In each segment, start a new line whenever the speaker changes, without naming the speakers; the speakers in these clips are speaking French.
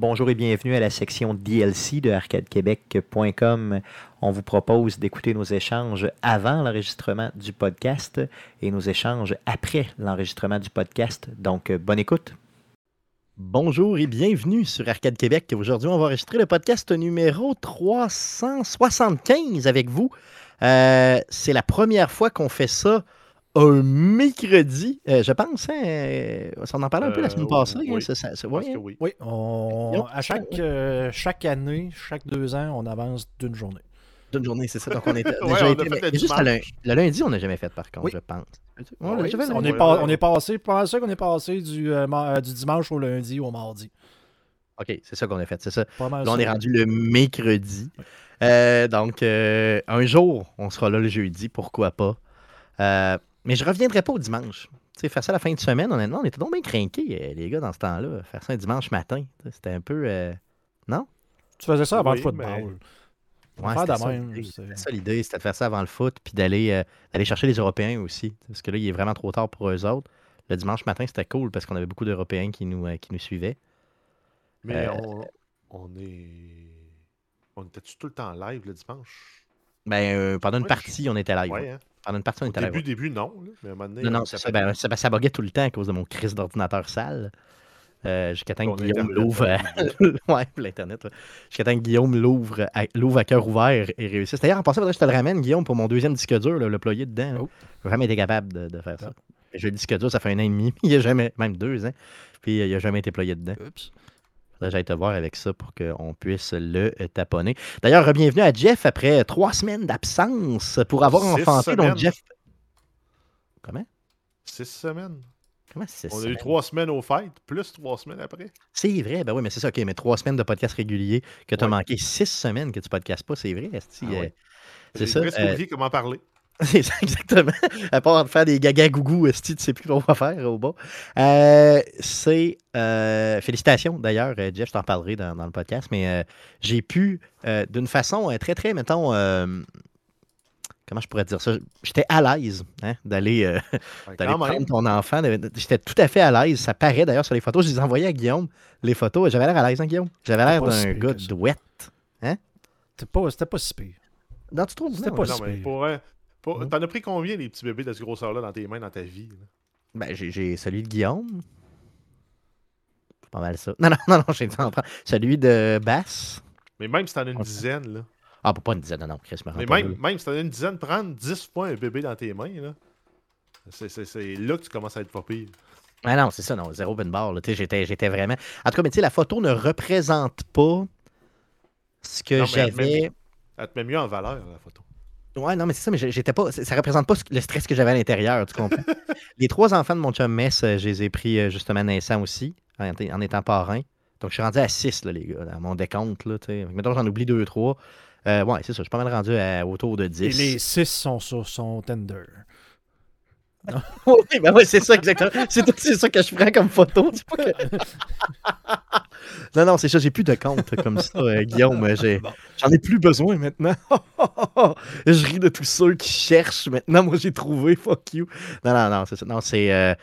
Bonjour et bienvenue à la section DLC de arcadequebec.com. On vous propose d'écouter nos échanges avant l'enregistrement du podcast et nos échanges après l'enregistrement du podcast. Donc, bonne écoute. Bonjour et bienvenue sur Arcade Québec. Aujourd'hui, on va enregistrer le podcast numéro 375 avec vous. Euh, c'est la première fois qu'on fait ça un mercredi, euh, je pense. Hein, euh, on en parlait un peu la semaine passée.
Oui,
hein, ça- ça- ça- ouais, hein?
oui.
Oui, on- à chaque, euh, chaque année, chaque deux ans, on avance d'une journée.
D'une journée, c'est ça. Donc, on était
Ouais,
déjà
on a
été-
fait
mais
le
juste à
dimanche.
lun- le lundi, on n'a jamais fait, par contre,
Oui.
je pense.
Ah
On
est, pas- on est passé, pas ça qu'on est passé du, euh, ma- euh, du dimanche au lundi au mardi.
OK, c'est ça qu'on a fait, c'est ça.
Pas mal
Là, on
ça.
est rendu le mercredi. Euh, donc, euh, un jour, on sera là le jeudi, pourquoi pas. Mais je reviendrai pas au dimanche. Tu sais, faire ça la fin de semaine, honnêtement, on était donc bien craqués, euh, les gars, dans ce temps-là. Faire ça un dimanche matin, c'était un peu... euh, Non?
Tu faisais ça avant
Oui,
le football.
mais-
Ouais, c'était ça l'idée.
c'est-
C'était ça l'idée, c'était de faire ça avant le foot, puis d'aller euh, d'aller chercher les Européens aussi. Parce que là, il est vraiment trop tard pour eux autres. Le dimanche matin, c'était cool parce qu'on avait beaucoup d'Européens qui nous, euh, qui nous suivaient.
Mais
Euh,
on, on est. On était-tu tout le temps live le dimanche?
Ben, euh, pendant une partie, on était live.
Ouais,
ouais.
hein?
Pendant une partie, on
Au
était
début, début, non. là, Mais à un moment donné,
Non,
on
non, c'est ça.
s'appelle-
Ben, ça, ça buguait tout le temps à cause de mon crise d'ordinateur sale. Euh, Jusqu'à temps que Guillaume l'ouvre.
euh,
à- ouais, l'Internet. Jusqu'à temps que Guillaume l'ouvre à, l'ouvre à cœur ouvert et réussisse. D'ailleurs, en passant, je te le ramène, Guillaume, pour mon deuxième disque dur, là, le ployer dedans.
Oh.
J'ai jamais été capable de, de faire ça.
Ah.
J'ai le disque dur, ça fait un an et demi. Il a jamais, même deux ans. Puis euh, il a jamais été ployé dedans.
Oups.
J'aille te voir avec ça pour qu'on puisse le taponner. D'ailleurs, bienvenue à Jeff après trois semaines d'absence pour avoir
Six
enfanté. Donc. Jeff. Comment?
Six semaines.
Comment c'est
On a eu trois semaines au fight, plus trois semaines après.
C'est vrai, ben oui, mais c'est ça, ok, mais trois semaines de podcast régulier que tu as
Ouais.
manqué six semaines que tu podcastes pas, c'est vrai, esti,
Ah
euh,
ouais.
c'est
J'ai
ça. euh,
comment parler?
c'est ça, exactement. À part faire des gaga gougou, tu sais plus quoi faire au bas. Euh, c'est euh, félicitations d'ailleurs, euh, Jeff, je t'en parlerai dans, dans le podcast, mais euh, j'ai pu, euh, d'une façon euh, très, très, mettons, euh, comment je pourrais dire ça, j'étais à l'aise hein, d'aller euh,
Ouais,
prendre ton enfant. de- de- J'étais tout à fait à l'aise. Ça paraît d'ailleurs sur les photos. Je les ai envoyées à Guillaume. Les photos, j'avais l'air à l'aise, hein, Guillaume? J'avais l'air d'un gars
ça.
douette.
C'était pas, pas si pire.
Non, tu trouves?
C'était pas
ouais.
Non,
si
mais
pire.
pour, un- pour-
Ouais.
T'en as pris combien, les petits bébés de ce grosseur-là, dans tes mains, dans ta vie? là?
Ben, j'ai- j'ai celui de Guillaume. C'est pas mal ça. Non, non, non, non, j'ai. Celui de Bass.
Mais même si t'en as une dizaine, là.
Ah, pas une dizaine, non, non, Chris me
Mais même, même si t'en as une dizaine, prendre 10 fois un bébé dans tes mains, là. C'est là que tu commences à être pas pire.
Ah non, c'est ça, non, zéro open bar. J'étais j'étais vraiment. En tout cas, mais tu sais, la photo ne représente pas ce que
Non, mais elle
j'avais.
Elle te met mieux en valeur, la photo.
Ouais, non, mais c'est ça, mais j'étais pas. Ça représente pas le stress que j'avais à l'intérieur, tu comprends? les trois enfants de mon chum Mess, euh, je les ai pris euh, justement naissants aussi, en, étant- en étant parrain. Donc, je suis rendu à 6, là, les gars, à mon décompte, là, tu sais. Mettons, j'en oublie deux, trois. Euh, ouais, c'est ça, je suis pas mal rendu à autour de 10.
Et les six sont sur son Tinder.
oui, ben ouais, c'est ça, exactement. C'est ça que je prends comme photo. Pas que- non, non, c'est ça, j'ai plus de compte comme ça, euh, Guillaume. euh, j'ai-
Bon.
J'en ai plus besoin maintenant. je ris de tous ceux qui cherchent. Maintenant, moi, j'ai trouvé. Fuck you. Non, non, non, c'est ça. Non, c'est. euh,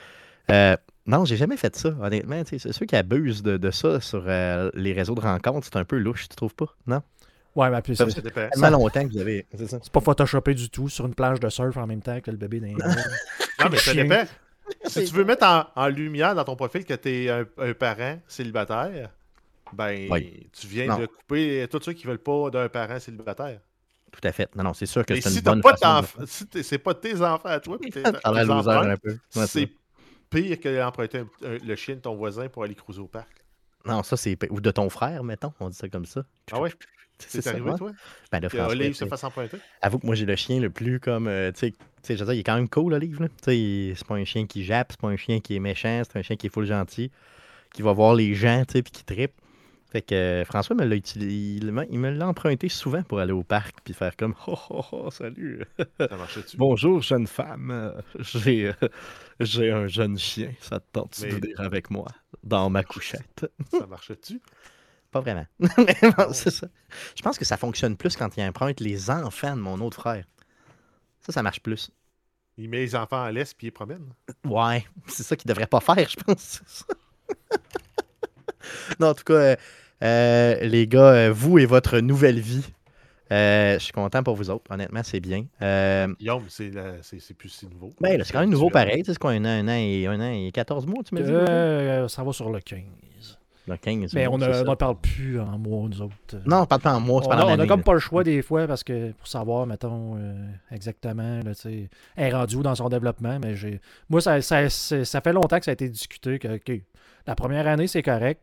euh, non, j'ai jamais fait ça, honnêtement. tu sais, C'est ceux qui abusent de, de ça sur euh, les réseaux de rencontres, c'est un peu louche, tu trouves pas? Non?
Ouais, mais puis
Ça,
c'est.
Tellement longtemps que vous avez. C'est ça.
c'est pas photoshopé du tout sur une plage de surf en même temps que le bébé mains.
Non, mais ça dépend. Si tu veux mettre en, en lumière dans ton profil que tu es un, un parent célibataire, ben,
Oui.
tu viens
Non.
de couper tous ceux qui veulent pas d'un parent célibataire.
Tout à fait. Non, non, c'est sûr que c'est
si
une bonne
pas
façon de
si t'es- c'est pas tes enfants à toi, tes, c'est pire que d'emprunter un- un- le chien de ton voisin pour aller cruiser au parc.
Non, ça, c'est. Ou de ton frère, mettons. On dit ça comme ça.
Ah ouais?
C'est
arrivé, toi?
Ben, là, François,
Olive se fasse emprunter?
Avoue que moi, j'ai le chien le plus comme. euh, tu sais, je veux dire, il est quand même cool, Olive. c'est pas un chien qui jappe, c'est pas un chien qui est méchant, c'est un chien qui est full gentil, qui va voir les gens, tu sais, puis qui trippe. Fait que euh, François me l'a utilisé. Il, me l'a emprunté souvent pour aller au parc, puis faire comme Oh, oh, oh, salut.
Ça marchait-tu?
Bonjour, jeune femme. Euh, J'ai, euh, j'ai un jeune chien. Ça te tente
Mais-
de venir avec moi dans ma couchette?
Ça marchait-tu?
Pas vraiment. Mais bon,
Ah
c'est ça. Je pense que ça fonctionne plus quand il emprunte les enfants de mon autre frère. Ça, ça marche plus.
Il met les enfants à l'aise puis il les promène.
Ouais, c'est ça qu'il devrait pas faire, je pense. non, en tout cas, euh, Euh, les gars, euh, vous et votre nouvelle vie. Euh, je suis content pour vous autres. Honnêtement, c'est bien. Euh,
Guillaume, c'est la- c'est c'est plus si nouveau.
ben, là, c'est quand même nouveau pareil. C'est quoi, un an, un an, et, un an et 14 mois, tu m'as dit?
Euh, ça va sur le 15.
Le 15
Mais
mois,
on n'en parle plus en mois, nous autres.
Non, pas pas en mois, c'est
on on a
année,
comme pas le choix des fois parce que pour savoir, mettons, euh, exactement, là, elle est rendue où dans son développement, mais j'ai. Moi, ça, ça, ça fait longtemps que ça a été discuté que la première année, c'est correct.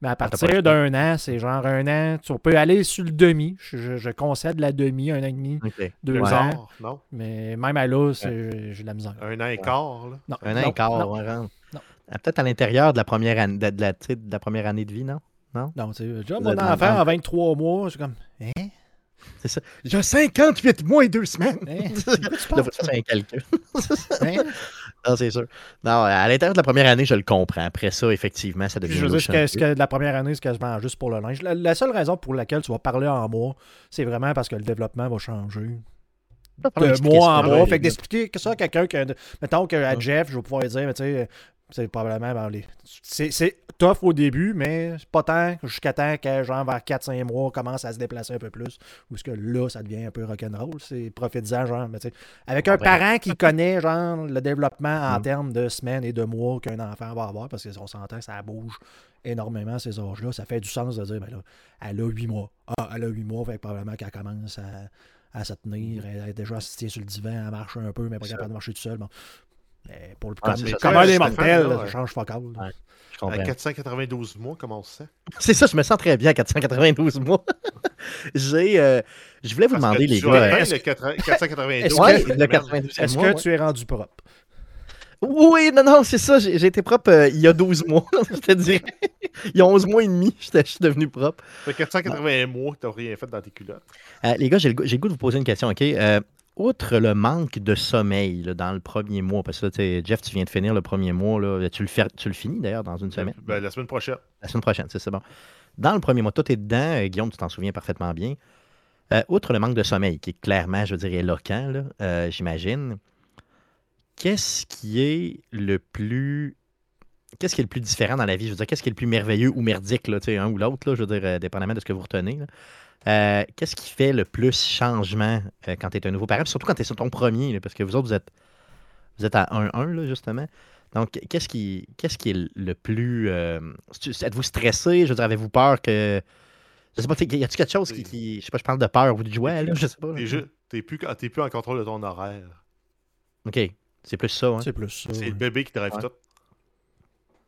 Mais à
Ah,
partir d'un an, c'est genre un an, tu peux aller sur le demi. Je, je- je concède la demi, un an et demi, deux
Ouais.
ans.
non?
Mais même à là, c'est- j'ai de la misère.
Un an et quart, là.
Non,
Un an
non,
et quart, ouais, rentre.
Non.
Ah, Peut-être à l'intérieur de la première année de, la, la première année de vie, non?
non, tu sais, déjà, mon enfant, en 23 mois, c'est comme. Hein?
C'est ça. J'ai 58 mois et deux semaines.
Hein? C'est
Là, faut faire un calcul.
Hein?
Non, c'est sûr. Non, à l'intérieur de la première année, je le comprends. Après ça, effectivement, ça devient
je veux dire, ce que, que la première année, c'est quasiment juste pour le linge. La, la seule raison pour laquelle tu vas parler en mois, c'est vraiment parce que le développement va changer. De mois en mois. Fait que d'expliquer que ça à quelqu'un que. Mettons qu'à
Ouais.
Jeff, je vais pouvoir dire, mais tu sais, c'est probablement. les- c'est, tough au début, mais pas tant jusqu'à temps que, genre, vers 4-5 mois, commence à se déplacer un peu plus. Ou ce que là, ça devient un peu rock'n'roll. C'est profitisant, genre, mais tu sais, avec un parent qui connaît, genre, le développement en
Mm.
termes de semaines et de mois qu'un enfant va avoir, parce qu'on s'entend, ça bouge énormément ces âges-là. Ça fait du sens de dire, ben là, elle a 8 mois. Ah, elle a 8 mois, fait que probablement qu'elle commence à, à se tenir. Elle est déjà assistée sur le divan, elle marche un peu, mais pas capable de marcher tout seul. Bon. Mais pour le
Ah,
comme,
Stéphane,
mortels, ça change pas
Ouais. Je
À
comprends.
492 mois, comment on se sent?
C'est ça, je me sens très bien à 492 mois. J'ai, euh, je voulais vous
Parce que
demander, les
tu
gars.
aurais bien le 4 492.
Est-ce que-
le 92e
Est-ce
mois,
que tu es rendu propre?
Oui, non, non, c'est ça. J'ai j'ai été propre euh, il y a 12 mois, je te dirais. Il y a 11 mois et demi, je suis devenu propre.
Ça fait 480 mois que t'as rien fait dans tes culottes.
Euh, les gars, j'ai le, goût- j'ai le goût de vous poser une question, OK? Euh, outre le manque de sommeil là, dans le premier mois, parce que là, Jeff, tu viens de finir le premier mois, là, tu, le fais- tu le finis d'ailleurs dans une semaine?
Ben, la semaine prochaine.
La semaine prochaine, c'est bon. Dans le premier mois, toi, t'es dedans. euh, Guillaume, tu t'en souviens parfaitement bien. Euh, outre le manque de sommeil, qui est clairement, je veux dire, éloquent, euh, j'imagine, qu'est-ce qui est le plus. Qu'est-ce qui est le plus différent dans la vie? Je veux dire, qu'est-ce qui est le plus merveilleux ou merdique, là, tu sais, un ou l'autre, là, je veux dire, euh, dépendamment de ce que vous retenez. là. Euh, qu'est-ce qui fait le plus changement euh, quand tu es un nouveau parent? Puis surtout quand tu es sur ton premier, là, parce que vous autres, vous êtes, vous êtes à 1-1, là, justement. Donc, qu'est-ce qui, qu'est-ce qui est le plus. euh, Êtes-vous stressé? Je veux dire, avez-vous peur que. Je sais pas, y a-t-il quelque chose qui, qui- Je sais pas, je parle de peur ou de joie, là? Je sais pas.
T'es ju- T'es plus, t'es plus en contrôle de ton horaire.
Ok, c'est plus ça, hein?
C'est plus ça.
C'est le bébé qui drive
Ouais.
tout.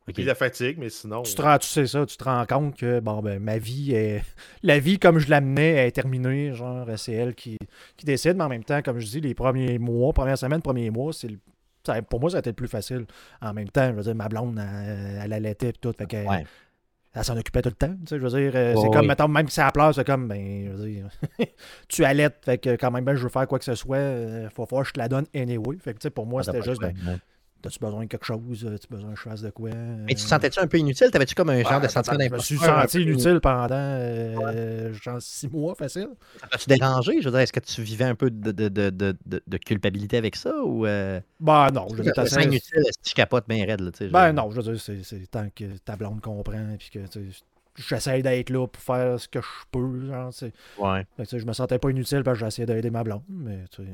Ok.
Puis la fatigue, mais sinon.
Tu, te rends, tu sais ça, tu te rends compte que bon ben ma vie est. La vie comme je l'amenais est terminée. Genre, c'est elle qui, qui décide, mais en même temps, comme je dis, les premiers mois, première semaine, premiers mois, c'est le- ça- pour moi, ça a été le plus facile. En même temps, je veux dire, ma blonde, elle, elle allaitait et tout. Fait
Ouais.
elle s'en occupait tout le temps. Tu sais, je veux dire, euh, c'est comme,
oui.
mettons, même si elle pleure, c'est comme, ben, je veux dire, tu allaites. Fait que quand même, ben, je veux faire quoi que ce soit, euh, faut voir, je te la donne anyway. Fait que, tu sais, pour moi, c'était juste, ben,
ouais.
T'as-tu besoin de quelque chose, as-tu besoin que je fasse de quoi?
Mais tu te
Euh,
sentais-tu un peu inutile? T'avais-tu comme un genre de sentiment
Je me suis senti inutile pendant euh, genre six mois facile.
Ça t'a-tu dérangé? Je veux dire, est-ce que tu vivais un peu de, de, de, de, culpabilité avec ça? Ou. Euh...
Ben non, je veux dire,
Je me sens inutile, que je capote bien raide, là,
Ben non, je veux dire, c'est, c'est tant que ta blonde comprend puis que j'essaie d'être là pour faire ce que je peux. Genre.
Ouais.
Fait je me sentais pas inutile parce que j'essayais d'aider ma blonde. Mais tu sais,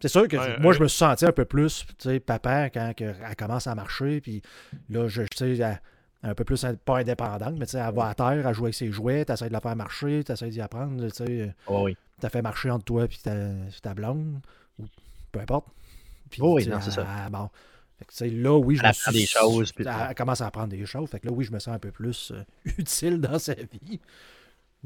c'est sûr que
Ouais,
moi, je me suis senti un peu plus, tu sais, papa, quand que elle commence à marcher. Puis là, je tu sais, un peu plus, pas indépendante, mais tu sais, elle va à terre, elle joue avec ses jouets, tu essaies de la faire marcher, tu essaies d'y apprendre, tu sais.
Oh, oui.
t'as fait marcher entre toi et ta, ta blonde, ou peu importe. Puis,
Oh oui, non, c'est ça.
bon. Fait que, tu sais, là, oui, je
Elle
me suis-
des choses, puis-
Elle, elle commence à apprendre des choses. Fait que là, oui, je me sens un peu plus euh, utile dans sa vie.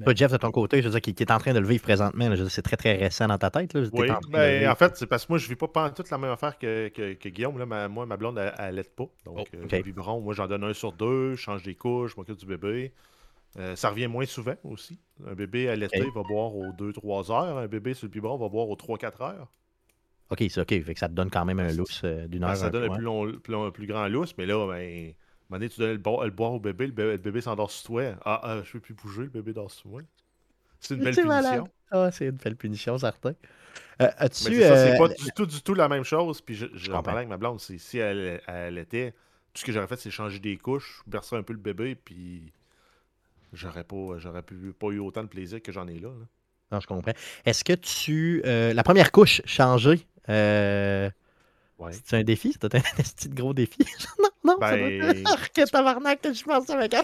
Toi, Jeff, de ton côté, je veux dire, qui, qui est en train de le vivre présentement, là, je veux dire, c'est très, très récent dans ta tête. Là,
Oui,
en
ben, en fait, c'est parce que moi, je vis pas, pas toute la même affaire que, que, que Guillaume. Là. Ma- moi, ma blonde, elle, allait pas. Donc,
Oh,
euh, biberon, moi, j'en donne un sur deux, je change des couches, je m'occupe du bébé. Euh, ça revient moins souvent aussi. Un bébé allaité
Ok.
va boire aux 2-3 heures. Un bébé sur le biberon va boire aux 3-4 heures.
OK, c'est OK. Fait que ça te donne quand même un lousse euh, d'une heure.
Ben, ça
un
donne un plus, long, plus, long- plus grand lousse, mais là, ben, donné, tu donnes le, bo- le boire au bébé, le bébé, s'endort sur toi. Ah, ah, je peux plus bouger, le bébé dort sur moi. C'est une belle
C'est
punition.
Ah, c'est une belle punition, certain. Euh, As-tu.
C'est ça, c'est
euh,
pas du tout, du tout la même chose. Puis je, je, parlais avec ma blonde, si elle, elle était, tout ce que j'aurais fait, c'est changer des couches, bercer un peu le bébé, puis j'aurais pas, j'aurais pu- pas eu autant de plaisir que j'en ai là. là.
Non, je comprends. Est-ce que tu. euh, la première couche changée, euh,
Ouais.
c'est un défi? C'est un petit gros défi? non, non, ça doit
Ben-
tabarnak, que je pense avec.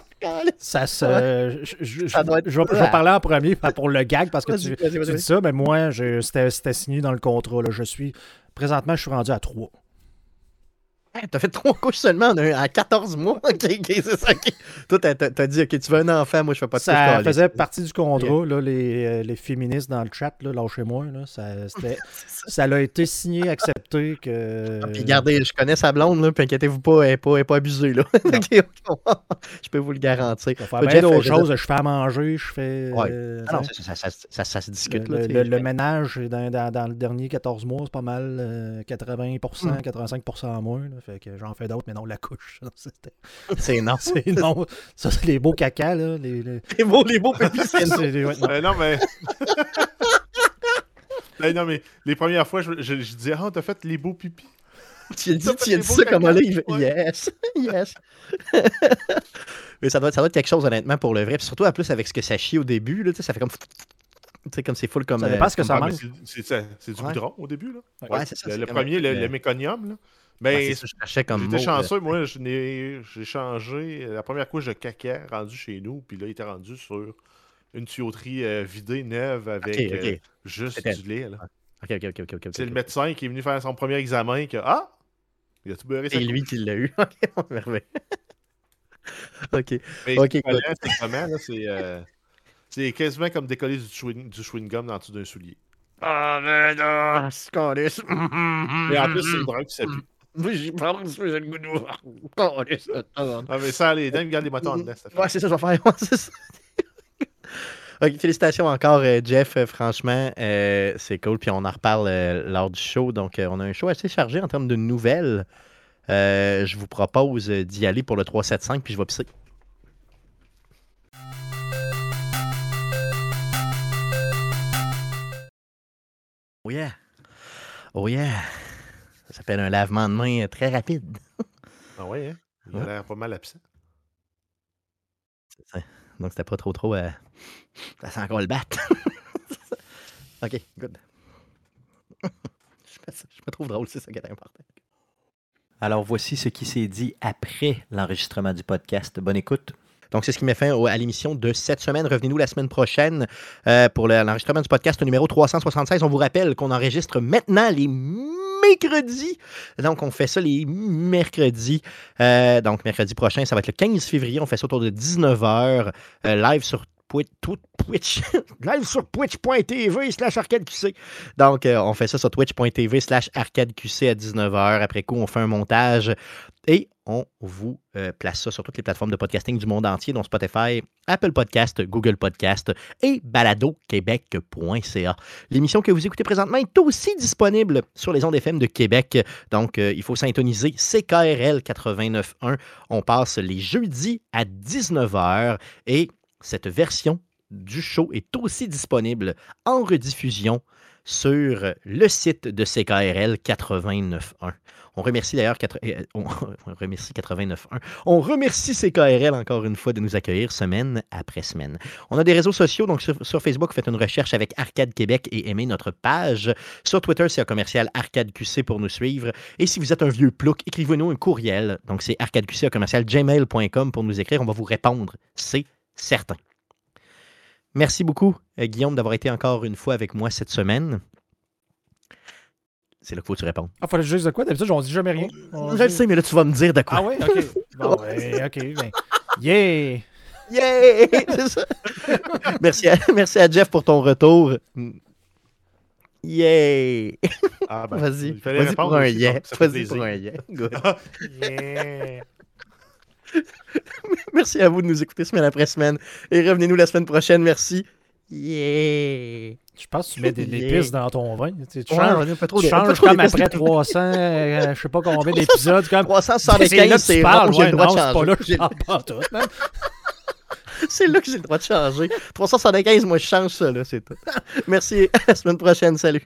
Ça se. je, je-
Ça doit être
je vais, je vais parler en premier pour le gag parce que tu, dis ça, mais moi, je- c'était c'était signé dans le contrat. là. Je suis. Présentement, je suis rendu à 3.
T'as fait trois couches seulement en, un- en 14 mois. Ok, ok, c'est ça. ok. Toi, t'as- dit, ok, tu veux un enfant, moi, je fais pas de
Ça
câlisse.
faisait partie du contrat, là, les, euh, les féministes dans le chat, là, lâchez-moi. Là, ça, ça a été signé, accepté que.
Ah, Puis regardez, je connais sa blonde, là, puis inquiétez-vous pas, elle n'est pas, pas abusée. Là. Je peux vous le garantir.
Faire
Toi,
bien d'autres
euh,
choses. Je fais à manger, je fais.
Ouais.
euh,
Ah non, ça, ça, ça, se discute.
le,
là,
ménage dans, dans- dans le dernier 14 mois, c'est pas mal euh, 80%,
Hmm.
85% en moins. là. Fait que j'en fais d'autres, mais non, la couche.
C'est non.
c'est non. Ça, c'est les beaux cacas. Là, les, les-
Les beaux, les beaux pépis, c'est non.
c'est les- ouais, non.
Euh, non, mais. Ben, non, mais les premières fois, je, je, je disais, ah, t'as fait les beaux pipis.
Tu as dit, tu as dit ça comme un livre. Yes. Yes. Mais ça doit, être, ça doit être quelque chose, honnêtement, pour le vrai. Puis surtout, en plus, avec ce que ça chie au début, là, ça fait comme. Tu sais, comme c'est full comme.
Ça dépend ce que
comme-
ça mange.
c'est- du
Ouais.
goudron au début, là.
Ouais, c'est ça,
Le, premier, le,
euh,
le méconium, là. Ben,
c'est ça, je cherchais comme
J'étais chanceux, moi, j'ai changé la première couche de caca rendue chez nous, puis là, il était rendu sur une tuyauterie euh, vidée, neuve, avec euh, juste du lait. là.
Ok, ok, ok, ok. ok,
C'est le médecin qui est venu faire son premier examen que Ah! Il a tout beurré
C'est lui
couche?
qui l'a eu. Ok, merveille. Ok.
Mais
Ok,
c'est comment, là, c'est euh, c'est quasiment comme décoller du chewing, du chewing-gum dans le dessous d'un soulier.
Ah, mais non, c'est.
Et en plus, c'est le drap qui s'appuie.
Moi, j'y pense, j'ai le goût de voir. Calisse. Ah,
Ah, mais ça, les dents, regarde les motons en dedans.
Ouais, c'est ça, je vais faire. Ouais, c'est ça. Ok, félicitations encore, euh, Jeff. euh, franchement, euh, c'est cool. Puis on en reparle euh, lors du show. Donc, euh, on a un show assez chargé en termes de nouvelles. Euh, je vous propose euh, d'y aller pour le 375, puis je vais pisser. Oh yeah. Oh yeah. Ça s'appelle un lavement de main euh, très rapide.
Ah ouais, hein? Il a
Ouais.
l'air pas mal absent.
Ça. Donc, c'était pas trop trop. euh, Ça sent encore le bat. ok, good. je, me, trouve drôle, c'est ça qui est important.
Alors voici ce qui s'est dit après l'enregistrement du podcast. Bonne écoute.
Donc, c'est ce qui met fin à l'émission de cette semaine. Revenez-nous la semaine prochaine euh, pour le- l'enregistrement du podcast numéro 376. On vous rappelle qu'on enregistre maintenant les mercredis. Donc, on fait ça les mercredis. Euh, donc, mercredi prochain, ça va être le 15 février. On fait ça autour de 19h, live sur Twitch. live sur twitch.tv slash arcadeqc. Donc, euh, on fait ça sur twitch.tv slash arcadeqc à 19h. Après coup, on fait un montage et on vous euh, place ça sur toutes les plateformes de podcasting du monde entier, dont Spotify, Apple Podcast, Google Podcast et baladoquebec.ca. L'émission que vous écoutez présentement est aussi disponible sur les ondes FM de Québec. Donc, euh, il faut syntoniser CKRL 89.1. On passe les jeudis à 19h et cette version du show est aussi disponible en rediffusion sur le site de CKRL 89.1. On remercie d'ailleurs quatre- euh, on, on remercie 89.1. On remercie CKRL encore une fois de nous accueillir semaine après semaine. On a des réseaux sociaux, donc sur, Facebook, faites une recherche avec Arcade Québec et aimez notre page. Sur Twitter, c'est un commercial Arcade QC pour nous suivre. Et si vous êtes un vieux plouc, écrivez-nous un courriel. Donc c'est arcadeqc commercial gmail.com pour nous écrire. On va vous répondre, c'est certain. Merci beaucoup, euh, Guillaume, d'avoir été encore une fois avec moi cette semaine. C'est là qu'il faut que tu répondes.
Ah, fallait dise de quoi? D'habitude, on dit jamais rien. On
Je le sais, mais là, tu vas me dire de quoi.
Ah ouais, ok. Bon, ben, ok. Ben, yeah!
Yeah! C'est ça. merci, à, merci à Jeff pour ton retour. Yeah!
Ah, ben,
Vas-y.
il fallait
Vas-y
répondre
pour un yeah. Vas-y pour un yeah. Good.
Yeah!
Merci à vous de nous écouter semaine après semaine. Et revenez-nous la semaine prochaine. Merci. Yeah!
Je pense que tu mets des
Yeah.
épices dans ton vin. Tu, tu
Ouais,
changes,
pas trop
tu
de- pas
changes
trop
comme après 300, euh, je sais pas combien d'épisodes. Comme... C'est là
375,
que
c'est
tu parles. Ouais, non, pas là que je
J'ai-
parle pas tout. man.
C'est là que j'ai le droit de changer. 375, moi, je change ça, là, c'est tout. Merci. À la semaine prochaine. Salut.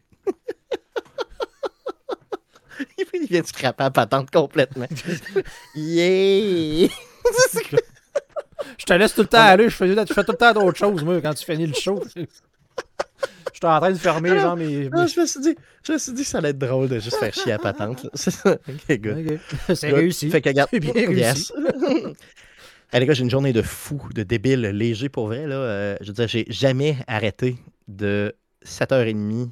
Il vient de scraper la patente complètement. Yeah!
Je te laisse tout le temps aller. Je fais, je fais tout le temps d'autres choses, moi, quand tu finis le show. Je suis en train de fermer,
Non,
genre, mes.
Non, je me suis dit, je me suis dit que ça allait être drôle de juste faire chier à patente. Ok, good.
Ok. C'est réussi.
Fait que, regarde,
C'est bien
yes. Hey, les gars, j'ai une journée de fou, de débile, léger pour vrai. Là. Euh, je veux dire, j'ai jamais arrêté de 7h30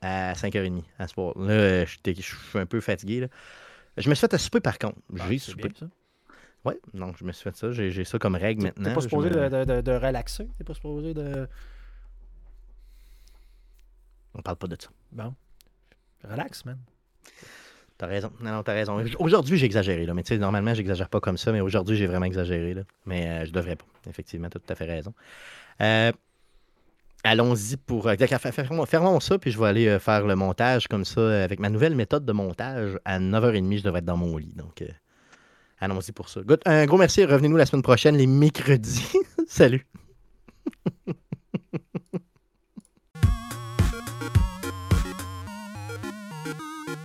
à 5h30 à ce soir. Là, euh, je suis un peu fatigué. Là. Je me suis fait à souper par contre.
Ah,
J'ai
c'est
soupé.
bien, ça.
Ouais, non, je me suis fait ça. J'ai ça comme règle maintenant.
T'es pas supposé
me-
de, de, de, de relaxer? T'es pas supposé de.
On parle pas de ça.
Bon. Relax, man.
T'as raison. Non, non, t'as raison. Aujourd'hui, j'ai exagéré. Là. Mais tu sais, normalement, j'exagère pas comme ça. Mais aujourd'hui, j'ai vraiment exagéré. Là. Mais euh, je devrais pas. Effectivement, t'as tout à fait raison. Euh, Allons-y pour. euh, Fermons, ça, puis je vais aller euh, faire le montage comme ça euh, avec ma nouvelle méthode de montage. À 9h30, je devrais être dans mon lit. Donc, allons-y pour ça. Un gros merci. Revenez-nous la semaine prochaine, les mercredis. Salut.